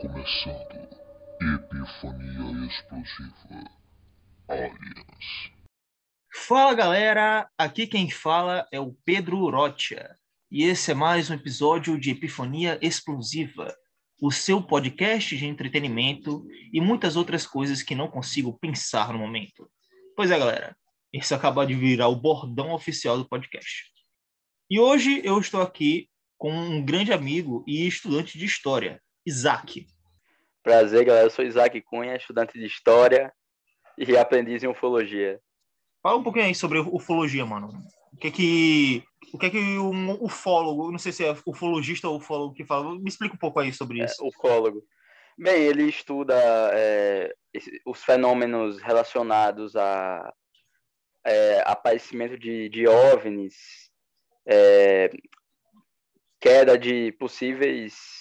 começando Epifania Explosiva Aliens. Fala galera, aqui quem fala é o Pedro Rocha e esse é mais um episódio de Epifania Explosiva, o seu podcast de entretenimento e muitas outras coisas que não consigo pensar no momento. Pois é, galera, esse acabou de virar o bordão oficial do podcast. E hoje eu estou aqui com um grande amigo e estudante de história, Isaac. Prazer, galera. Eu sou Isaac Cunha, estudante de História e aprendiz em Ufologia. Fala um pouquinho aí sobre ufologia, mano. O que é que, o que, é que um ufólogo, não sei se é ufologista ou ufólogo que fala, me explica um pouco aí sobre isso. É, ufólogo. Bem, ele estuda é, os fenômenos relacionados a é, aparecimento de, de OVNIs, é, queda de possíveis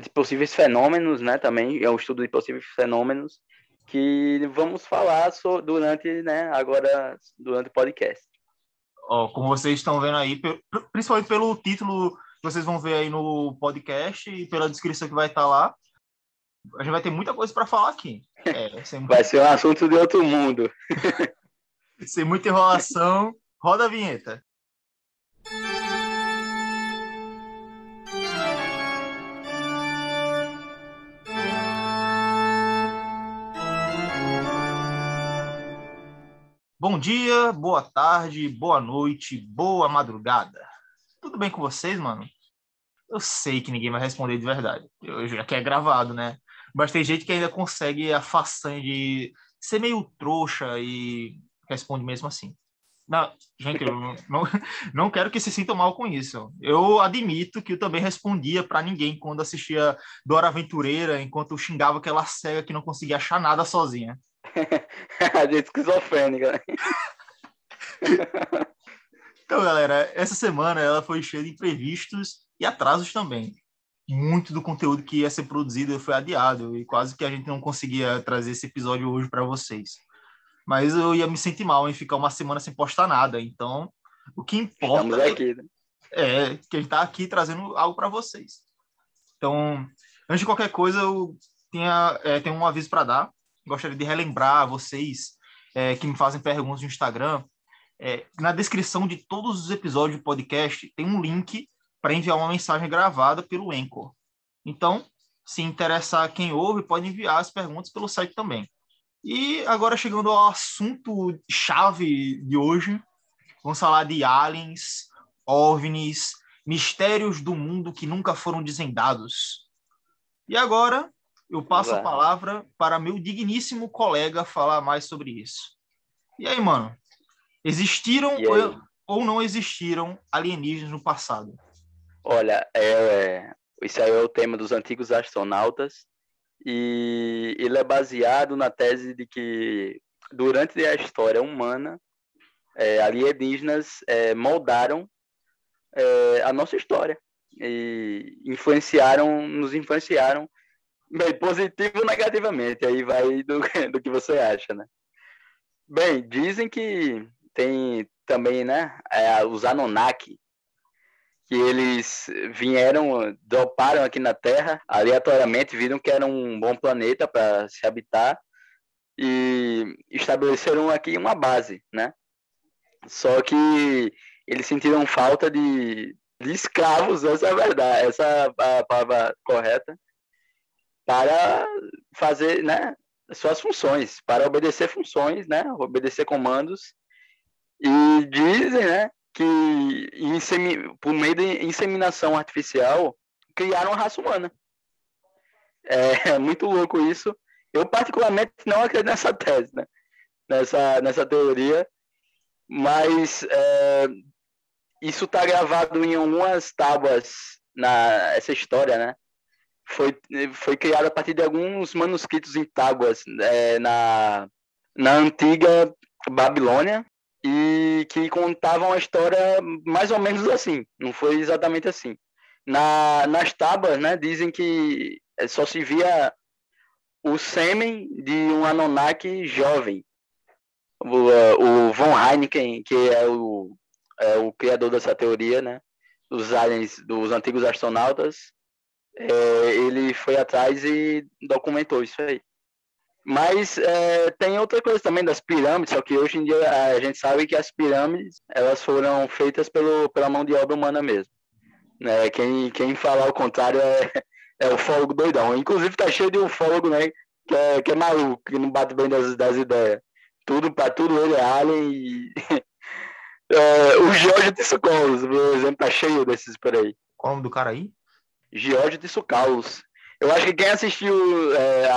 de possíveis fenômenos, né? Também é um estudo de possíveis fenômenos que vamos falar sobre, durante, né? Agora durante o podcast. Ó, como vocês estão vendo aí, principalmente pelo título que vocês vão ver aí no podcast e pela descrição que vai estar lá, a gente vai ter muita coisa para falar aqui. É, sem... Vai ser um assunto de outro mundo. sem muita enrolação, roda a vinheta. Bom dia, boa tarde, boa noite, boa madrugada. Tudo bem com vocês, mano? Eu sei que ninguém vai responder de verdade. Eu já que é gravado, né? Mas tem gente que ainda consegue a façanha de ser meio trouxa e responde mesmo assim. Não, gente, eu não, não quero que se sintam mal com isso. Eu admito que eu também respondia para ninguém quando assistia Dora Aventureira, enquanto eu xingava aquela cega que não conseguia achar nada sozinha. a gente esquizofrênica. Né? então, galera, essa semana ela foi cheia de imprevistos e atrasos também. Muito do conteúdo que ia ser produzido foi adiado e quase que a gente não conseguia trazer esse episódio hoje para vocês. Mas eu ia me sentir mal em ficar uma semana sem postar nada. Então, o que importa aqui, né? é que a gente está aqui trazendo algo para vocês. Então, antes de qualquer coisa, eu tinha, é, tenho um aviso para dar gostaria de relembrar a vocês é, que me fazem perguntas no Instagram. É, na descrição de todos os episódios do podcast tem um link para enviar uma mensagem gravada pelo Anchor. Então, se interessar quem ouve, pode enviar as perguntas pelo site também. E agora chegando ao assunto chave de hoje, vamos falar de aliens, ovnis, mistérios do mundo que nunca foram desvendados. E agora eu passo a palavra para meu digníssimo colega falar mais sobre isso. E aí, mano? Existiram ou, ou, não existiram alienígenas no passado? Olha, é, é, esse aí é o tema dos antigos astronautas e ele é baseado na tese de que durante a história humana é, alienígenas é, moldaram é, a nossa história e influenciaram, nos influenciaram Bem, positivo ou negativamente, aí vai do, do que você acha, né? Bem, dizem que tem também, né, é, os Anunnaki, que eles vieram, droparam aqui na Terra, aleatoriamente viram que era um bom planeta para se habitar e estabeleceram aqui uma base, né? Só que eles sentiram falta de, de escravos, essa é a verdade, essa é a palavra correta, para fazer né, suas funções, para obedecer funções, né, obedecer comandos. E dizem né, que por meio de inseminação artificial criaram a raça humana. É, é muito louco isso. Eu, particularmente, não acredito nessa tese, né? nessa, nessa teoria, mas é, isso está gravado em algumas tábuas na essa história, né? Foi, foi criado a partir de alguns manuscritos em tábuas é, na, na antiga Babilônia e que contavam a história mais ou menos assim, não foi exatamente assim. Na, nas tábuas, né, dizem que só se via o sêmen de um Anunnaki jovem. O, o von Heineken, que é o, é o criador dessa teoria, né, dos aliens, dos antigos astronautas, é, ele foi atrás e documentou isso aí. Mas é, tem outra coisa também das pirâmides, só que hoje em dia a gente sabe que as pirâmides elas foram feitas pelo, pela mão de obra humana mesmo. Né? Quem, quem falar o contrário é, é ufólogo doidão. Inclusive tá cheio de ufólogo, né? Que é, que é maluco, que não bate bem das, das ideias. Tudo, para tudo ele é alien e. é, o George de Socorros, por exemplo, tá cheio desses por aí. Qual o nome do cara aí? George de Socorros. Eu acho que quem assistiu é,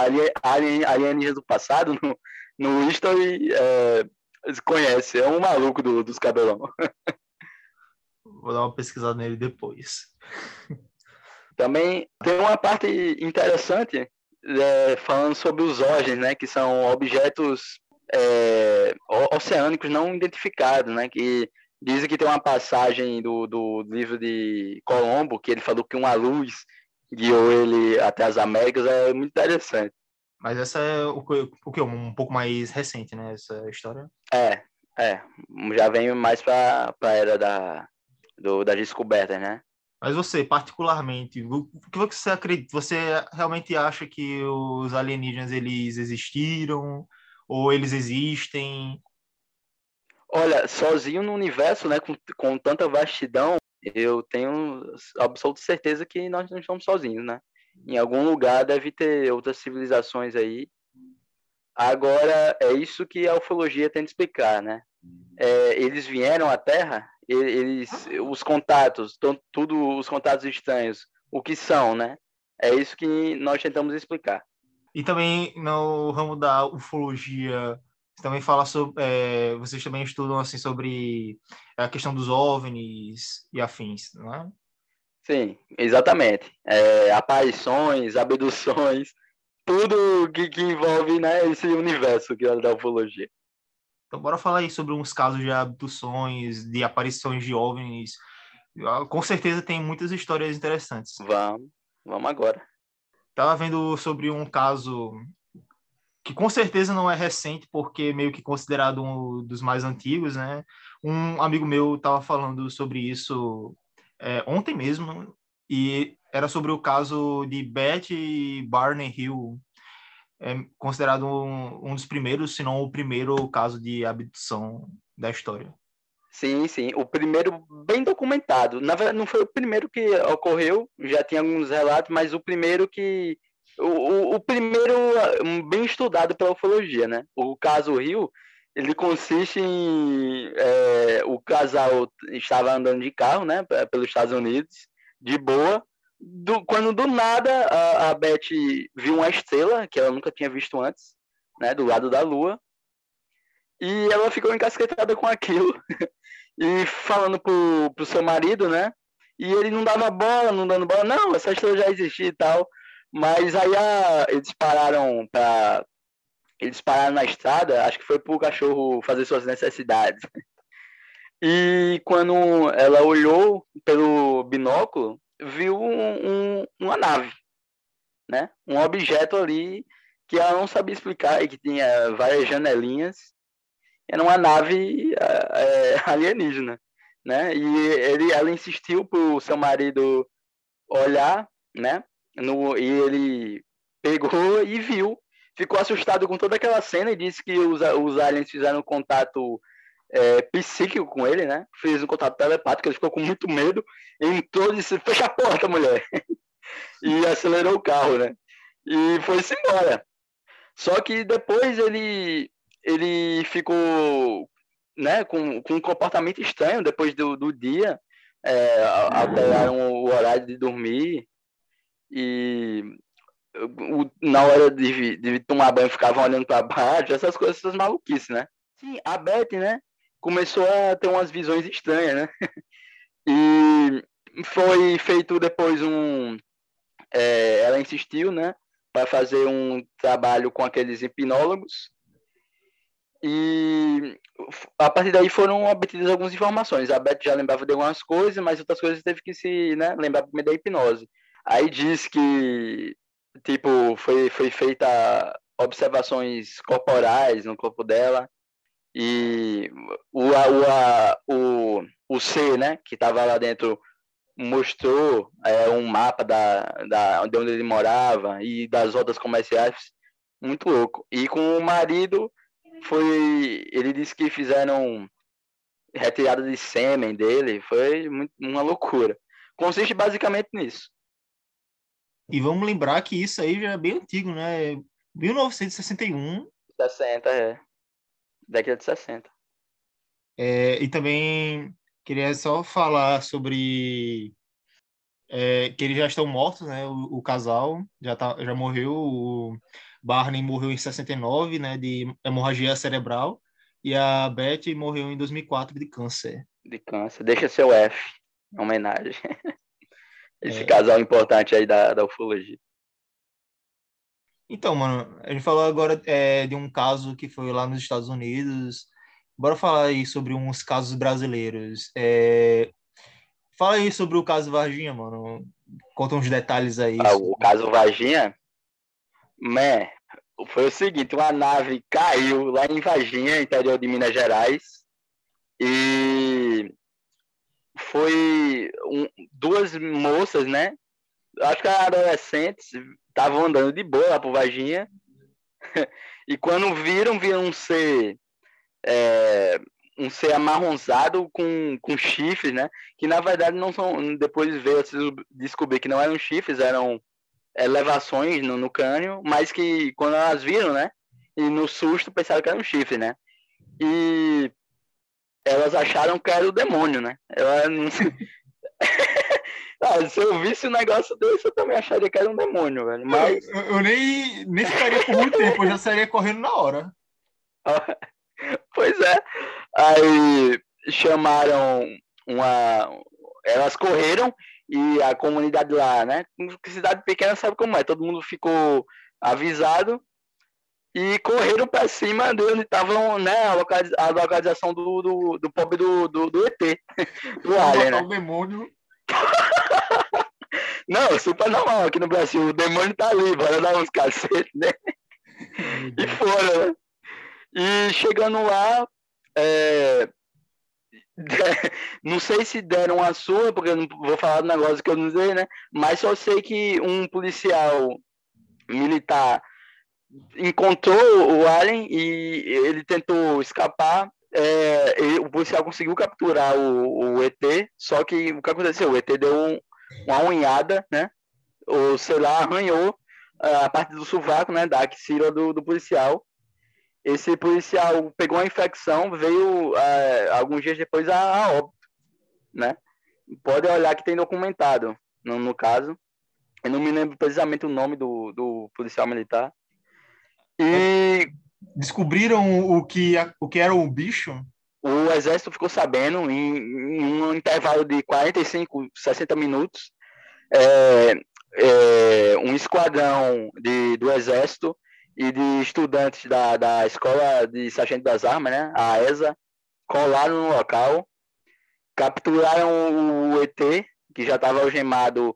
Alien, Alienígenas do passado no, no History é, conhece. É um maluco do, dos cabelão. Vou dar uma pesquisada nele depois. Também tem uma parte interessante é, falando sobre os OGES, né, que são objetos é, oceânicos não identificados, né, que dizem que tem uma passagem do, do livro de Colombo, que ele falou que uma luz guiou ele até as Américas, é muito interessante. Mas essa é o, o que? Um pouco mais recente, né? Essa história? É, é. Já vem mais para a era da, do, das descobertas, né? Mas você, particularmente, o que você acredita? Você realmente acha que os alienígenas eles existiram ou eles existem? Olha, sozinho no universo, né, com, com tanta vastidão, eu tenho absoluta certeza que nós não estamos sozinhos, né? Em algum lugar deve ter outras civilizações aí. Agora, é isso que a ufologia tenta explicar, né? É, eles vieram à Terra, eles, os contatos, tudo os contatos estranhos, o que são, né? É isso que nós tentamos explicar. E também no ramo da ufologia, também fala sobre, é, vocês também estudam assim sobre a questão dos OVNIs e afins, não é? Sim, exatamente. É, aparições, abduções, tudo que, que envolve né, esse universo que é da ufologia. Então, bora falar aí sobre uns casos de abduções, de aparições de OVNIs. Ah, com certeza tem muitas histórias interessantes. Vamos, vamos agora. Tava vendo sobre um caso que com certeza não é recente, porque meio que considerado um dos mais antigos, né? Um amigo meu estava falando sobre isso é, ontem mesmo, e era sobre o caso de Betty Barney Hill, é considerado um, um dos primeiros, se não o primeiro caso de abdução da história. Sim, sim. O primeiro bem documentado. Na verdade, não foi o primeiro que ocorreu, já tinha alguns relatos, mas o primeiro que o, o, primeiro bem estudado pela ufologia, né? O caso Rio, ele consiste em é, o casal estava andando de carro, né, pelos Estados Unidos, de boa, do, quando do nada a, a Beth viu uma estrela que ela nunca tinha visto antes, né, do lado da Lua, e ela ficou encasquetada com aquilo e falando pro, pro seu marido, né? E ele não dava bola, não dando bola, não, essa estrela já existia e tal. Mas aí a, eles pararam para eles pararam na estrada, acho que foi para o cachorro fazer suas necessidades. E quando ela olhou pelo binóculo, viu um, um, uma nave, né? Um objeto ali que ela não sabia explicar e que tinha várias janelinhas. Era uma nave é, alienígena, né? E ele, ela insistiu para o seu marido olhar, né? No, e ele pegou e viu, ficou assustado com toda aquela cena e disse que os, os aliens fizeram contato é, psíquico com ele, né? Fez um contato telepático, ele ficou com muito medo, entrou e disse, fecha a porta, mulher! e acelerou o carro, né? E foi-se embora. Só que depois ele, ele ficou né, com, com um comportamento estranho depois do, do dia, é, alteraram o horário de dormir, e o, na hora de, de, tomar banho ficavam olhando para baixo, essas coisas, essas maluquices, né? Sim, a Beth, né, começou a ter umas visões estranhas, né? E foi feito depois um. É, ela insistiu, né, para fazer um trabalho com aqueles hipnólogos. E a partir daí foram obtidas algumas informações. A Beth já lembrava de algumas coisas, mas outras coisas teve que se né, lembrar primeiro da hipnose. Aí diz que, tipo, foi, foi feita observações corporais no corpo dela e o, o, o, o C, né, que estava lá dentro, mostrou é, um mapa da, da, de onde ele morava e das rotas comerciais, muito louco. E com o marido, foi. Ele disse que fizeram retirada de sêmen dele, foi muito, uma loucura. Consiste basicamente nisso. E vamos lembrar que isso aí já é bem antigo, né? 1961. 60, é. Década de 60. É, e também queria só falar sobre é, que eles já estão mortos, né? O, o, casal já, tá, já morreu. O Barney morreu em 69, né? De hemorragia cerebral. E a Beth morreu em 2004 de câncer. De câncer. Deixa seu F, em homenagem. Esse é. casal importante aí da, da ufologia. Então, mano, a gente falou agora é, de um caso que foi lá nos Estados Unidos. Bora falar aí sobre uns casos brasileiros. É... Fala aí sobre o caso Varginha, mano. Conta uns detalhes aí. Ah, o caso Varginha? Mé, foi o seguinte, uma nave caiu lá em Varginha, interior de Minas Gerais. E foi um, duas moças, né? Acho que eram adolescentes, estavam andando de boa lá por Varginha. e quando viram, viram um ser, é, um ser amarronzado com, com chifres, né? Que na verdade não são. Depois veio a descobrir que não eram chifres, eram elevações no, no mas que quando elas viram, né? E no susto pensaram que era um chifre, né? E elas acharam que era o demônio, né? Ela não ah, se eu visse um negócio desse, eu também acharia que era um demônio, velho. Mas. Eu, eu nem, nem ficaria por muito tempo, eu já sairia correndo na hora. pois é. Aí chamaram uma. Elas correram e a comunidade lá, né? Cidade pequena sabe como é, todo mundo ficou avisado e correram para cima de onde estavam, né, a, localiza a localização do, do, do pobre do, do, do ET, do Alien, né? o demônio. Não, super normal aqui no Brasil, o demônio tá ali, bora dar uns cacetes, né? e fora, né? E chegando lá, é... não sei se deram a sua, porque eu não vou falar do negócio que eu não sei, né? Mas só sei que um policial militar encontrou o Alien e ele tentou escapar. É, o policial conseguiu capturar o, o, ET, só que o que aconteceu? O ET deu um, uma unhada, né? Ou sei lá, arranhou a parte do sovaco, né? Da axila do, do policial. Esse policial pegou uma infecção, veio é, alguns dias depois a, a óbito, né? Pode olhar que tem documentado, no, no caso. Eu não me lembro precisamente o nome do, do policial militar, e descobriram o que, o que era o bicho? O exército ficou sabendo em, em um intervalo de 45, 60 minutos. É, é, um esquadrão de, do exército e de estudantes da, da escola de sargento das armas, né, a ESA, colaram no local, capturaram o ET, que já estava algemado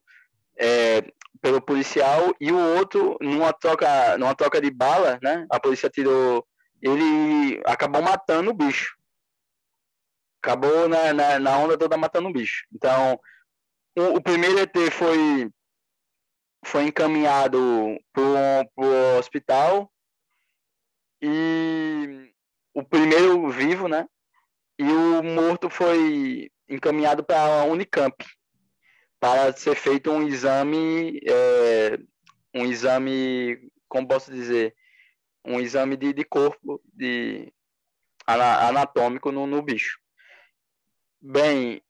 é, pelo policial e o outro numa troca numa troca de bala né? A polícia tirou ele acabou matando o bicho. Acabou na, na, na onda toda matando o bicho. Então o, o, primeiro ET foi foi encaminhado para o hospital e o primeiro vivo né? E o morto foi encaminhado para a Unicamp para ser feito um exame, é, um exame, como posso dizer, um exame de, de corpo de anatômico no, no bicho. Bem,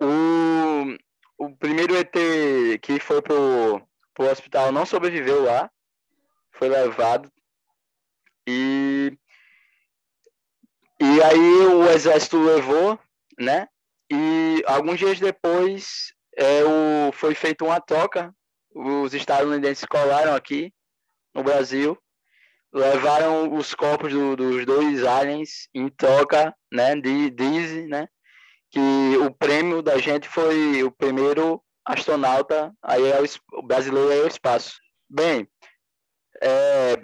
o, o primeiro ET que foi pro, pro hospital não sobreviveu lá, foi levado e e aí o exército levou, né? E alguns dias depois é, o, foi feita uma troca. Os estadunidenses colaram aqui no Brasil, levaram os corpos do, dos dois aliens em troca, né? De, diz, né? Que o prêmio da gente foi o primeiro astronauta aí é o, o brasileiro aí ao espaço. Bem, é,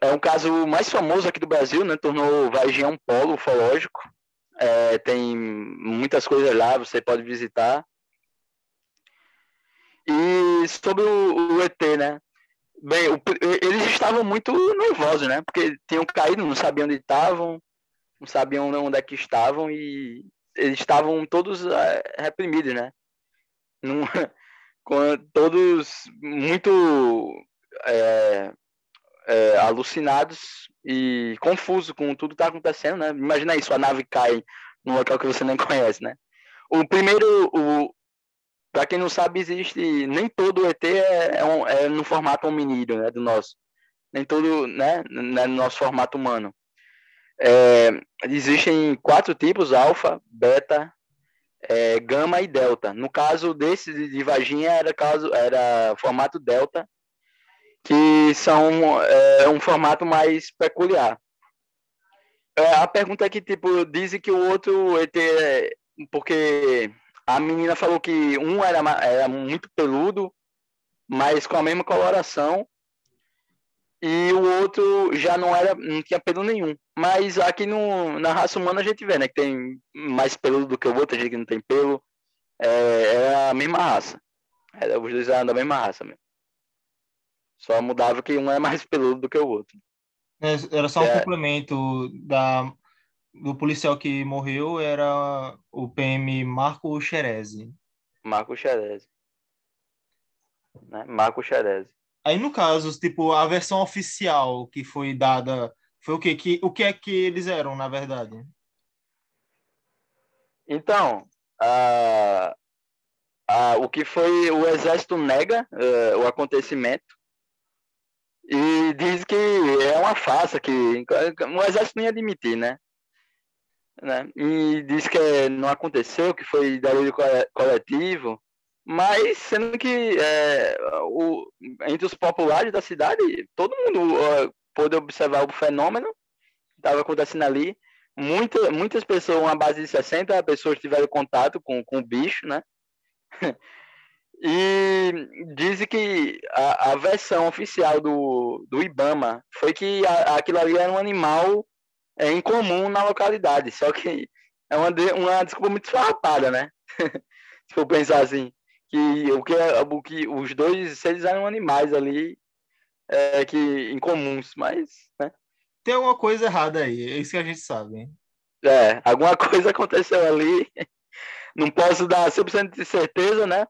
é um caso mais famoso aqui do Brasil, né? Tornou Varginha um polo ufológico. É, tem muitas coisas lá, você pode visitar. E sobre o, o ET, né? Bem, o, eles estavam muito nervosos, né? Porque tinham caído, não sabiam onde estavam, não sabiam onde é que estavam e eles estavam todos é, reprimidos, né? Num, todos muito é, é, alucinados e confusos com tudo que está acontecendo, né? Imagina isso, a nave cai num local que você nem conhece, né? O primeiro, o, para quem não sabe, existe nem todo ET é, é, um, é no formato hominídeo, né, do nosso. Nem todo, né, né no nosso formato humano. É, existem quatro tipos: alfa, beta, é, gama e delta. No caso desse de Varginha era caso era formato delta, que são é, um formato mais peculiar. É, a pergunta é que tipo dizem que o outro ET porque a menina falou que um era, era muito peludo, mas com a mesma coloração, e o outro já não era, não tinha pelo nenhum. Mas aqui no, na raça humana a gente vê, né, que tem mais peludo do que o outro, a gente que não tem pelo. É, era a mesma raça. Era, os dois eram da mesma raça mesmo. Só mudava que um é mais peludo do que o outro. É, era só um é. complemento da do policial que morreu era o PM Marco Xerezi. Marco Xerezi. Né? Marco Xerezi. Aí, no caso, tipo, a versão oficial que foi dada foi o quê? Que, o que é que eles eram, na verdade? Então, a, a, o que foi o exército nega uh, o acontecimento e diz que é uma farsa que o exército nem admitir, né? Né? E diz que não aconteceu, que foi delírio coletivo, mas sendo que é, o, entre os populares da cidade, todo mundo uh, pôde observar o fenômeno que estava acontecendo ali. Muita, muitas pessoas, uma base de 60 pessoas tiveram contato com, com o bicho, né? E dizem que a, a, versão oficial do, do Ibama foi que a, aquilo ali era um animal é incomum na localidade, só que é uma, uma desculpa muito farrapada, né? Se for pensar assim, que o que, é, o que os dois seres eram animais ali é, que incomuns, mas, né? Tem alguma coisa errada aí, é isso que a gente sabe. Hein? É, alguma coisa aconteceu ali. Não posso dar 100% de certeza, né?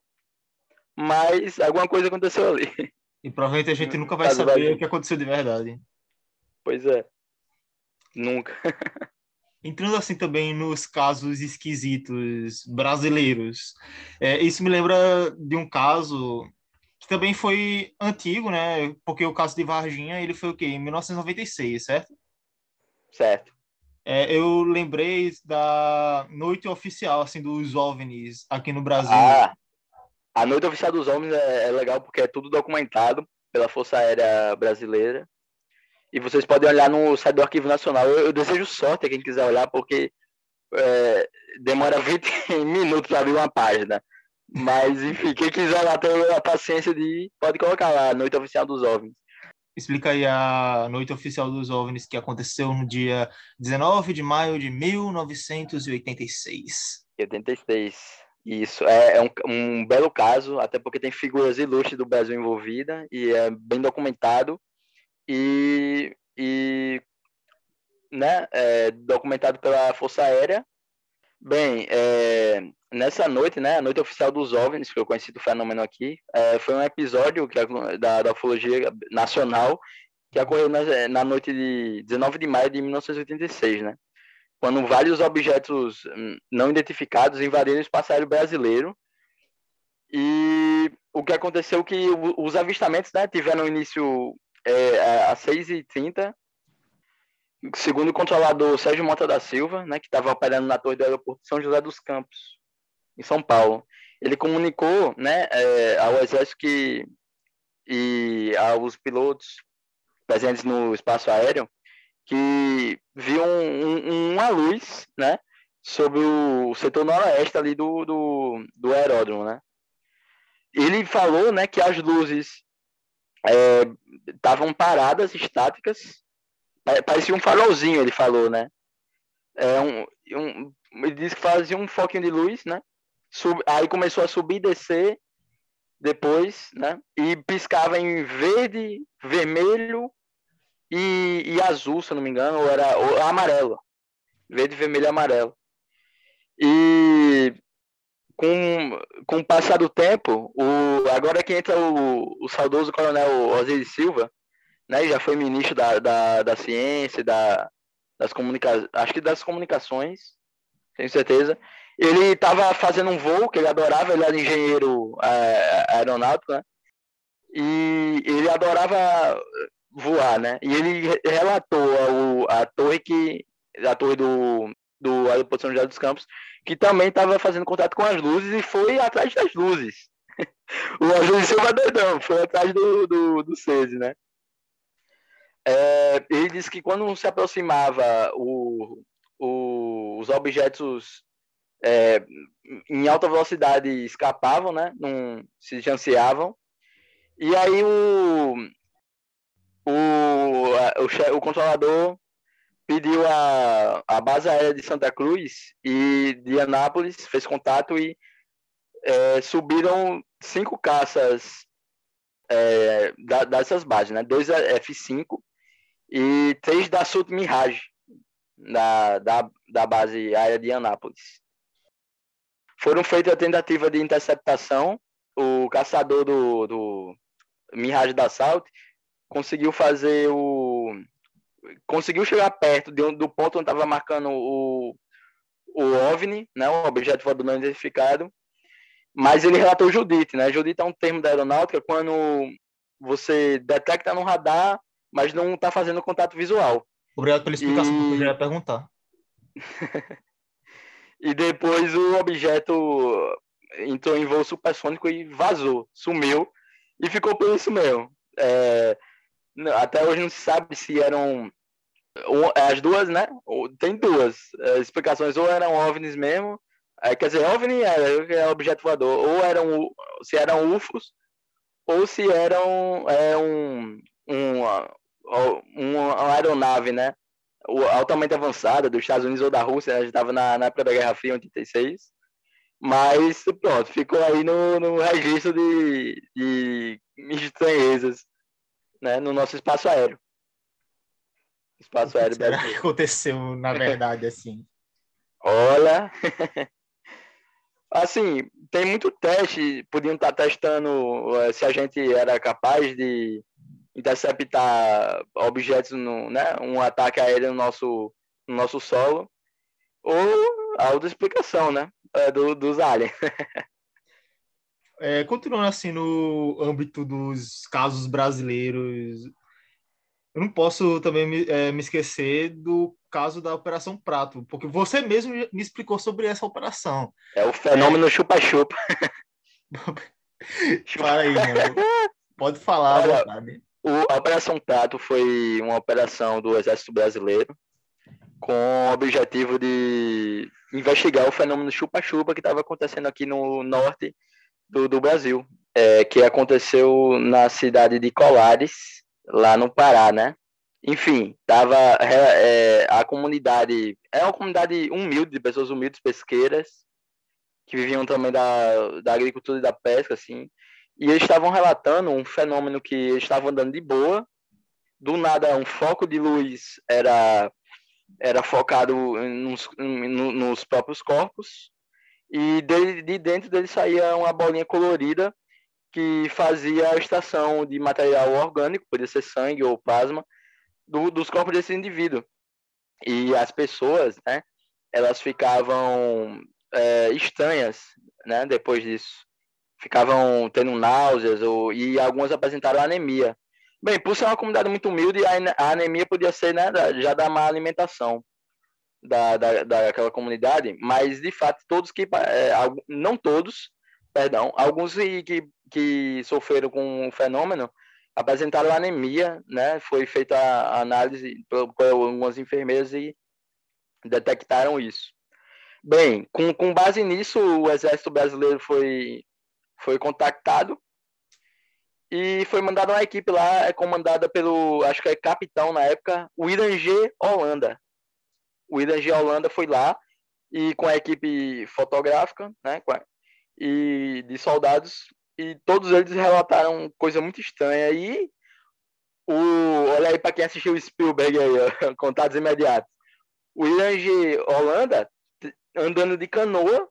Mas alguma coisa aconteceu ali. E provavelmente a gente nunca vai saber o que aconteceu de verdade. Pois é. Nunca. Entrando assim também nos casos esquisitos brasileiros, é, isso me lembra de um caso que também foi antigo, né? Porque o caso de Varginha, ele foi o quê? Em 1996, certo? Certo. É, eu lembrei da noite oficial, assim, dos OVNIs aqui no Brasil. Ah, a noite oficial dos OVNIs é, é legal porque é tudo documentado pela Força Aérea Brasileira e vocês podem olhar no site do Arquivo Nacional. Eu, eu desejo sorte a quem quiser olhar, porque é, demora 20 minutos para abrir uma página. Mas, enfim, quem quiser lá ter a paciência de pode colocar lá, Noite Oficial dos OVNIs. Explica aí a Noite Oficial dos OVNIs que aconteceu no dia 19 de maio de 1986. 86. Isso, é, é um, um belo caso, até porque tem figuras ilustres do Brasil envolvida e é bem documentado e, e né, é, documentado pela Força Aérea. Bem, é, nessa noite, né, a noite oficial dos OVNIs, que eu conheci do fenômeno aqui, é, foi um episódio que, da, da ufologia nacional que ocorreu na, na noite de 19 de maio de 1986, né? Quando vários objetos hum, não identificados invadiram o espaço aéreo brasileiro e o que aconteceu é que os avistamentos né, tiveram início é, às 6h30, segundo o controlador Sérgio Mota da Silva, né, que estava operando na torre do aeroporto de São José dos Campos, em São Paulo, ele comunicou né, é, ao Exército que, e aos pilotos presentes no espaço aéreo que viu um, um, uma luz né, sobre o setor noroeste ali do, do, do aeródromo. Né? Ele falou né, que as luzes estavam é, paradas, estáticas. Parecia um farolzinho, ele falou, né? É um, um, ele disse que fazia um foquinho de luz, né? Sub, aí começou a subir e descer. depois, né? E piscava em verde, vermelho e, e azul, se não me engano, ou era ou amarelo. Verde, vermelho e amarelo. E com, com o passar do tempo, o, agora que entra o, o saudoso coronel Osiris Silva, né, já foi ministro da, da, da ciência, da, das comunicações, acho que das comunicações, tenho certeza. Ele estava fazendo um voo que ele adorava, ele era engenheiro é, aeronáutico, né? E ele adorava voar, né? E ele relatou a, a torre que a torre do do aeroporto São José dos Campos, que também estava fazendo contato com as luzes e foi atrás das luzes. o Ângelo Silva doidão, foi atrás do, do, do CESE, né? É, ele disse que quando se aproximava o, o, os objetos é, em alta velocidade escapavam, né? Não se chanceavam. E aí o, o, o, o controlador pediu a, a base aérea de Santa Cruz e de Anápolis, fez contato e é, subiram cinco caças é, da, dessas bases, né? Dois F-5 e três da Sut Mirage, da, da, da base aérea de Anápolis. Foram feitas a tentativa de interceptação. O caçador do, do Mirage da Salt conseguiu fazer o. conseguiu chegar perto de, do ponto onde estava marcando o, o OVNI, né, o objeto voador não identificado, mas ele relatou Judite, né? Judite é um termo da aeronáutica quando você detecta no radar mas não está fazendo contato visual. Obrigado pela explicação, e... eu ia perguntar. e depois o objeto entrou em voo supersônico e vazou, sumiu, e ficou por isso mesmo. É... até hoje não se sabe se eram as duas, né? Tem duas é, explicações, ou eram OVNIs mesmo, é, quer dizer, OVNI é, é objeto voador, ou eram se eram UFOs, ou se eram é, um, um, uma aeronave, né? altamente avançada dos Estados Unidos ou da Rússia, né? a gente estava na, na época da Guerra Fria, 86. Mas pronto, ficou aí no, no registro de, de estranhezas né? no nosso espaço aéreo. Espaço aéreo Será que aconteceu, na verdade, assim? Olha, assim, tem muito teste, podiam estar testando eh, se a gente era capaz de interceptar objetos, no, né, um ataque aéreo no nosso, no nosso solo, ou a outra explicação, né, é do, dos aliens. é, continuando assim no âmbito dos casos brasileiros, eu não posso também me, é, me esquecer do caso da Operação Prato, porque você mesmo me explicou sobre essa operação. É o fenômeno chupa-chupa. Para aí, mano. Pode falar, Olha, vontade. O, a Operação Prato foi uma operação do Exército Brasileiro com o objetivo de investigar o fenômeno chupa-chupa que estava acontecendo aqui no norte do, do Brasil, é, que aconteceu na cidade de Colares, lá no Pará, né? Enfim, tava é, a comunidade é uma comunidade humilde de pessoas humildes pesqueiras que viviam também da, da agricultura e da pesca, assim, e eles estavam relatando um fenômeno que eles estavam andando de boa, do nada um foco de luz era era focado nos, nos próprios corpos. E de, de dentro dele saía uma bolinha colorida que fazia a extração de material orgânico, podia ser sangue ou plasma, do, dos corpos desse indivíduo. E as pessoas, né, elas ficavam é, estranhas, né, depois disso ficavam tendo náuseas ou, e algumas apresentaram anemia. Bem, por ser uma comunidade muito humilde, a anemia podia ser né, já da má alimentação da, da, daquela comunidade, mas de fato todos que é, não todos, perdão, alguns que, que sofreram com o fenômeno apresentaram anemia, né? Foi feita a análise por, por algumas enfermeiras e detectaram isso. Bem, com, com base nisso, o Exército Brasileiro foi foi contactado e foi mandada uma equipe lá, é comandada pelo, acho que é capitão na época, o G. Holanda. O G. Holanda foi lá e com a equipe fotográfica, né, e de soldados, e todos eles relataram coisa muito estranha. E o, olha aí para quem assistiu o Spielberg aí, ó, contados imediatos. O G. Holanda andando de canoa,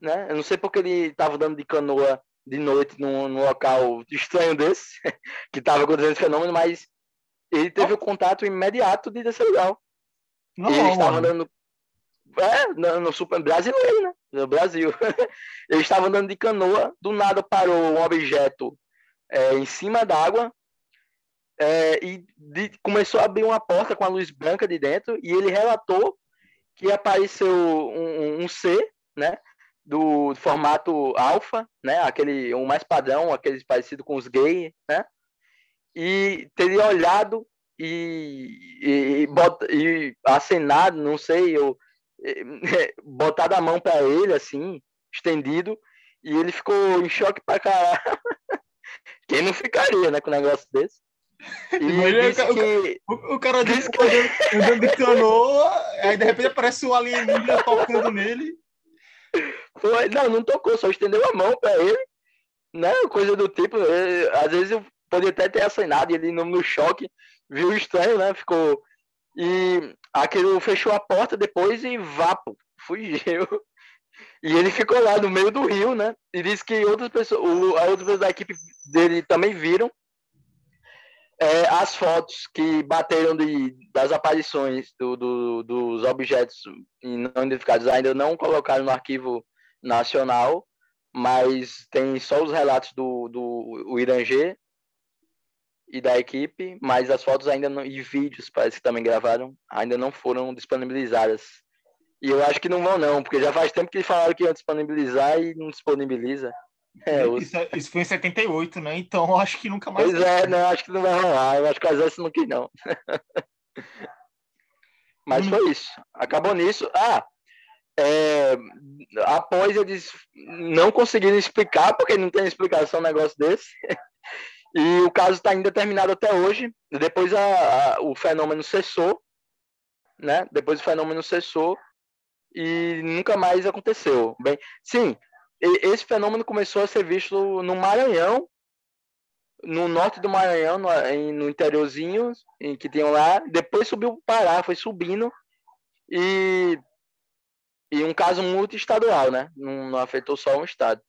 né? Eu não sei porque ele estava andando de canoa de noite num, num local estranho desse, que estava acontecendo esse fenômeno, mas ele teve o contato imediato de descer legal. Não, ele estava andando é, no, no super brasileiro, né? No Brasil. ele estava andando de canoa, do nada parou um objeto é, em cima d'água é, e de, começou a abrir uma porta com a luz branca de dentro e ele relatou que apareceu um, um C, né? Do formato alfa, né? Aquele, o um mais padrão, aquele parecido com os gays, né? E teria olhado e, e, e, bota, e acenado, não sei, eu, botado a mão para ele, assim, estendido, e ele ficou em choque pra caralho. Quem não ficaria, né, com um negócio desse? E disse que... o, o, cara disse que... andando de canoa, aí de repente aparece o alienígena tocando nele. Foi, não, não tocou, só estendeu a mão para ele, né? Coisa do tipo. Ele, às vezes eu podia até ter acenado e ele no, no choque viu estranho, né? Ficou. E aquele fechou a porta depois e vapo, fugiu. E ele ficou lá no meio do rio, né? E disse que outras pessoas, o, a outras pessoas da equipe dele também viram é, as fotos que bateram de, das aparições do, do, dos objetos não identificados ainda não colocaram no arquivo nacional, mas tem só os relatos do, do Irangê e da equipe, mas as fotos ainda não, e vídeos, parece que também gravaram, ainda não foram disponibilizadas. E eu acho que não vão não, porque já faz tempo que falaram que iam disponibilizar e não disponibiliza. É, isso, é, isso, foi em 78, né? Então acho que nunca mais. Pois é, não, acho que não vai rolar. Eu acho que às vezes não quis, não. Mas hum. foi isso. Acabou nisso. Ah, é, após eles não conseguiram explicar, porque não tem explicação um negócio desse. E o caso está indeterminado até hoje. Depois a, a, o fenômeno cessou, né? Depois o fenômeno cessou e nunca mais aconteceu. Bem, sim, esse fenômeno começou a ser visto no Maranhão, no norte do Maranhão, no, no interiorzinho, em que tinham lá. Depois subiu para o Pará, foi subindo. E, e um caso multi-estadual, né? Não, não, afetou só um estado.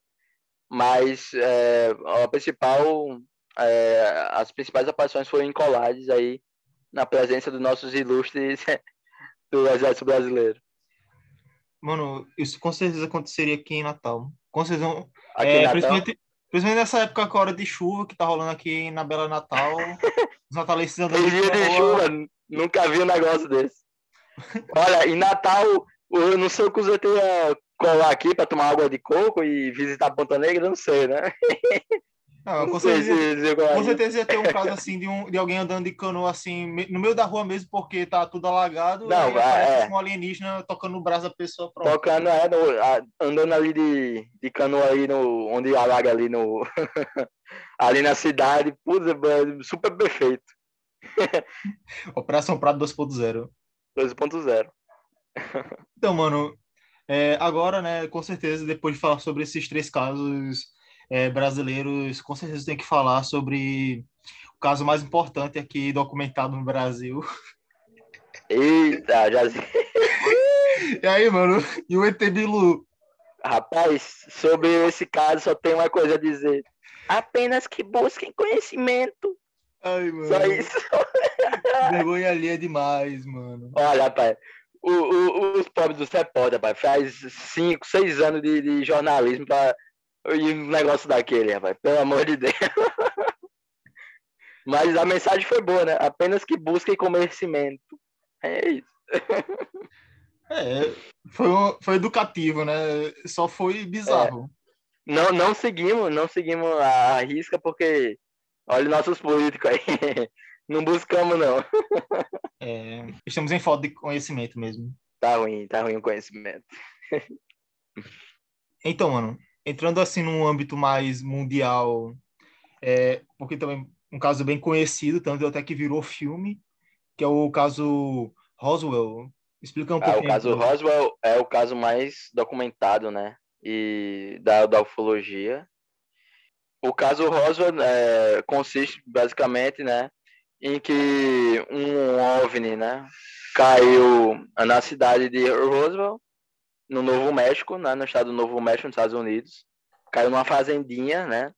Mas é, a principal, é, as principais aparições foram em aí, na presença dos nossos ilustres do Exército Brasileiro. Mano, isso com certeza aconteceria aqui em Natal. Com certeza. Aqui é, Natal? Principalmente, principalmente nessa época agora de chuva que tá rolando aqui na Bela Natal. os natalistas andando dia de chuva, nunca vi um negócio desse. Olha, em Natal, eu não sei o que você tem colar aqui para tomar água de coco e visitar Ponta Negra, não sei, né? Não, com, certeza, com certeza ia ter um caso assim de, um, de alguém andando de canoa assim, no meio da rua mesmo, porque tá tudo alagado. Não, e é. um alienígena tocando no braço da pessoa. Pronto. Tocando, é, no, andando ali de, de canoa aí no, onde alaga ali no. ali na cidade, puta, super perfeito. Operação Prado 2.0. 2.0. Então, mano, é, agora, né, com certeza, depois de falar sobre esses três casos é, brasileiros com certeza tem que falar sobre o caso mais importante aqui documentado no Brasil. Eita, já. e aí, mano? E o ET Bilu? Rapaz, sobre esse caso só tem uma coisa a dizer. Apenas que busquem conhecimento. Ai, mano. Só isso. Vergonha ali é demais, mano. Olha, rapaz. O, o, os pobres do repórter, rapaz, faz cinco, seis anos de, de jornalismo para e um negócio daquele, rapaz, pelo amor de Deus. Mas a mensagem foi boa, né? Apenas que busquem conhecimento. É isso. É, foi, foi educativo, né? Só foi bizarro. É. Não, não seguimos, não seguimos a risca, porque olha nossos políticos aí. Não buscamos, não. É, estamos em falta de conhecimento mesmo. Tá ruim, tá ruim o conhecimento. Então, mano, entrando assim num âmbito mais mundial, é, porque também um caso bem conhecido, tanto até que virou filme, que é o caso Roswell. Explica um ah, pouquinho. O caso Roswell é o caso mais documentado, né? E da, da ufologia. o caso Roswell é, consiste basicamente, né, em que um OVNI, né, caiu na cidade de Roswell, no Novo México, né, no estado do Novo México, nos Estados Unidos. Caiu numa fazendinha, né?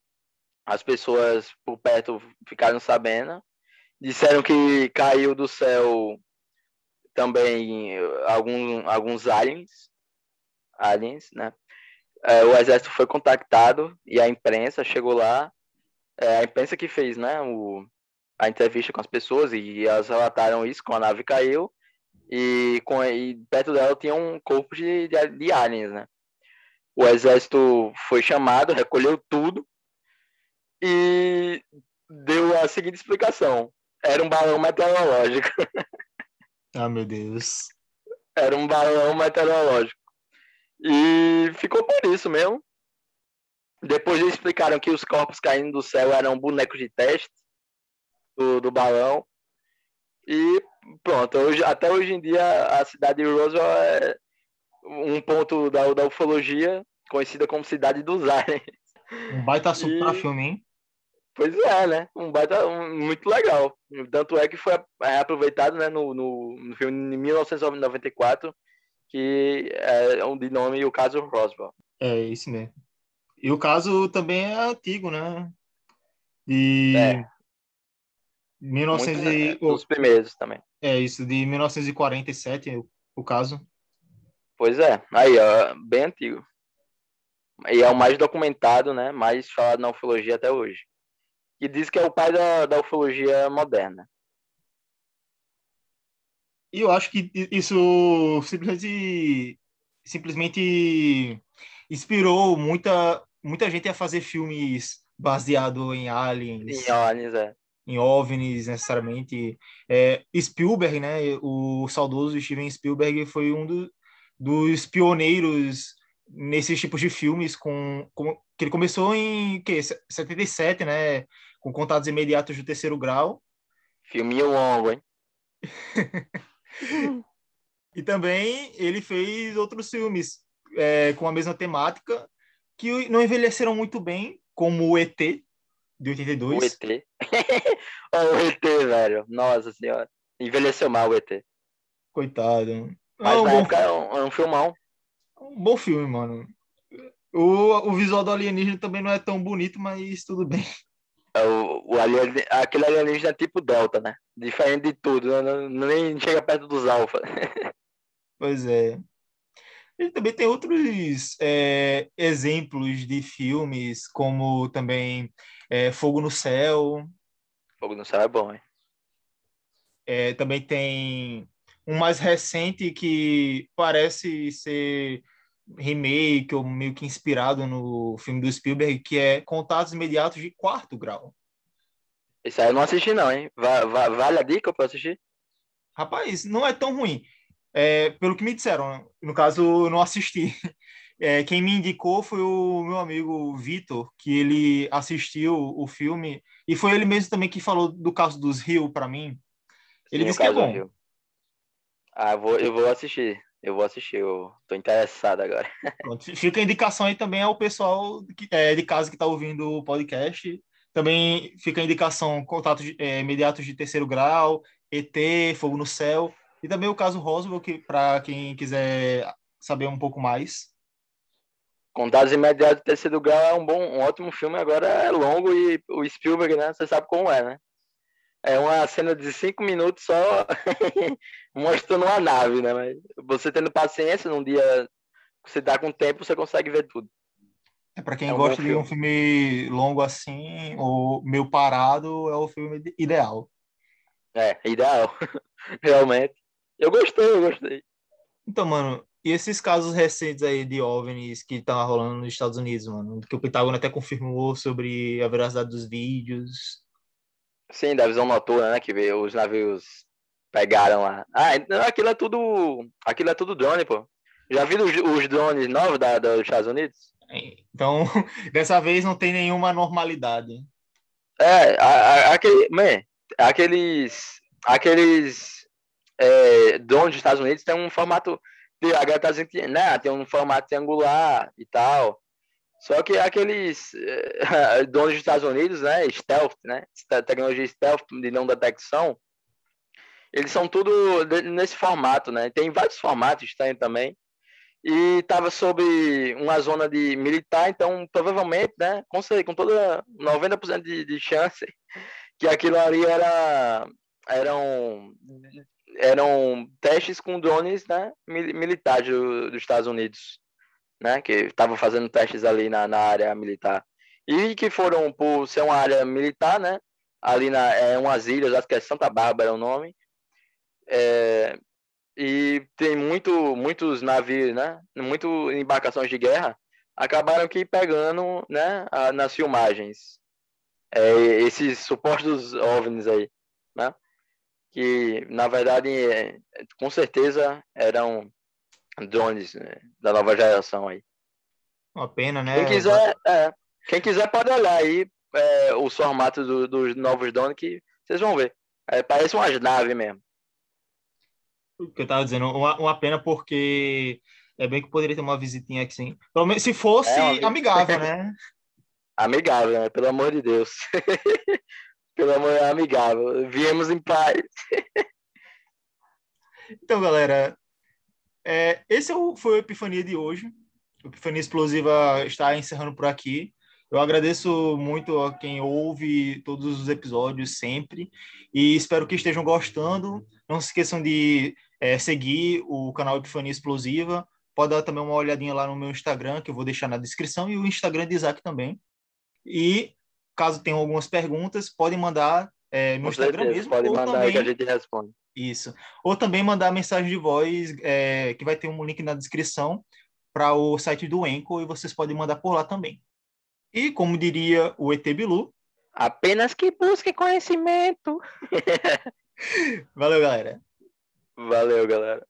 As pessoas por perto ficaram sabendo. Disseram que caiu do céu também alguns, alguns aliens, aliens, né? É, o exército foi contactado e a imprensa chegou lá. É, a imprensa que fez, né? O, a entrevista com as pessoas e elas relataram isso, que a nave caiu e, com, e perto dela tinha um corpo de, de, de aliens, né? O exército foi chamado, recolheu tudo e deu a seguinte explicação. Era um balão meteorológico. Ah, meu Deus. Era um balão meteorológico. E ficou por isso mesmo. Depois eles explicaram que os corpos caindo do céu eram bonecos de teste do, do balão. E pronto, hoje, até hoje em dia a cidade de Roswell é um ponto da, da ufologia conhecida como cidade dos aliens. Um baita assunto e... para filme, hein? Pois é, né? Um baita um, muito legal. Tanto é que foi aproveitado né, no, no, no filme de 1994, que é um de nome o caso Roswell. É, isso mesmo. E o caso também é antigo, né? E é. 1900 Muito, e... Os primeiros também. É isso, de 1947 o, o caso. Pois é, aí, ó, bem antigo. E é o mais documentado, né? Mais falado na ufologia até hoje. E diz que é o pai da, da ufologia moderna. E eu acho que isso simplesmente, simplesmente inspirou muita, muita gente a fazer filmes baseado em aliens. Em aliens, é em OVNIs necessariamente. É, Spielberg, né, o saudoso Steven Spielberg foi um do, dos pioneiros nesses tipos de filmes com, com que ele começou em que 77, né, com Contatos Imediatos do Terceiro Grau. Filminho longo, hein? e também ele fez outros filmes é, com a mesma temática que não envelheceram muito bem, como o ET, de 82. O ET. o ET, velho. Nossa senhora. Envelheceu mal o ET. Coitado. Mas é um na época é um, é um filmão. Um bom filme, mano. O, o visual do alienígena também não é tão bonito, mas tudo bem. É o, o alien, aquele alienígena é tipo Delta, né? Diferente de tudo, né? não, nem chega perto dos Alpha. pois é. Ele também tem outros é, exemplos de filmes, como também é, Fogo no Céu. Fogo no Céu é bom, hein? É, também tem um mais recente que parece ser remake ou meio que inspirado no filme do Spielberg, que é Contatos Imediatos de Quarto Grau. Esse aí eu não assisti não, hein? vale a dica para assistir? Rapaz, não é tão ruim. É, pelo que me disseram, no caso eu não assisti. É, quem me indicou foi o meu amigo Vitor, que ele assistiu o filme e foi ele mesmo também que falou do caso dos Rio para mim. Ele Sim, disse que é bom. Ah, eu vou, eu vou assistir. Eu vou assistir, eu tô interessado agora. Pronto, fica a indicação aí também ao pessoal que, é, de casa que está ouvindo o podcast. Também fica a indicação contatos é, imediatos de terceiro grau, ET, Fogo no Céu, e também o caso Roswell, que para quem quiser saber um pouco mais. Contatos Imediatos de Terceiro Grau é um bom, um ótimo filme, agora é longo e o Spielberg, né? Você sabe como é, né? É uma cena de cinco minutos só mostrando uma nave, né? Mas você tendo paciência, num dia você dá com tempo, você consegue ver tudo. É para quem é um gosta de um filme longo assim, ou meio parado, é o filme ideal. É, ideal. Realmente. Eu gostei, eu gostei. Então, mano, e esses casos recentes aí de OVNIs que estão rolando nos Estados Unidos, mano? Que o Pentágono até confirmou sobre a veracidade dos vídeos. Sim, da visão noturna, né? Que os navios pegaram lá. Ah, então aquilo é tudo. Aquilo é tudo drone, pô. Já viram os, os drones novos da, dos Estados Unidos? Então, dessa vez não tem nenhuma normalidade. É, a, a, aquele, man, aqueles. Aqueles é, drones dos Estados Unidos tem um formato a galera tá dizendo que né, tem um formato triangular e tal. Só que aqueles eh, donos dos Estados Unidos, né, stealth, né, tecnologia stealth de não detecção, eles são tudo nesse formato, né? Tem vários formatos tem também. E estava sobre uma zona de militar, então provavelmente, né, com, com toda 90% de, de chance que aquilo ali era eram eram testes com drones, né, militares do, dos Estados Unidos né, que estavam fazendo testes ali na, na área militar. E que foram, por ser uma área militar, né, ali na é, umas ilhas, acho que é Santa Bárbara é o nome, é, e tem muito, muitos navios, né, muito embarcações de guerra, acabaram aqui pegando, né, a, nas filmagens, é, esses supostos OVNIs aí, né, que na verdade, é, com certeza eram drones né, da nova geração aí. Uma pena, né? Quem quiser, é, quem quiser pode olhar aí é, os formatos do, dos novos drones que vocês vão ver. É, parece umas naves mesmo. O que eu tava dizendo, uma, uma pena porque é bem que poderia ter uma visitinha aqui sim. Pelo menos se fosse é, amigável, né? amigável, né? Pelo amor de Deus. Pelo amor de amigável. Viemos em paz. então, galera, é, esse é foi o Epifania de hoje. O Epifania Explosiva está encerrando por aqui. Eu agradeço muito a quem ouve todos os episódios sempre e espero que estejam gostando. Não se esqueçam de é, seguir o canal Epifania Explosiva. Pode dar também uma olhadinha lá no meu Instagram, que eu vou deixar na descrição, e o Instagram de Isaac também. E caso tenham algumas perguntas, podem mandar é, no Com Instagram certeza, mesmo. Pode mandar também... que a gente responde. Isso. Ou também mandar mensagem de voz, é, que vai ter um link na descrição para o site do Enco e vocês podem mandar por lá também. E como diria o ET Bilu, apenas que busque conhecimento. Valeu, galera. Valeu, galera.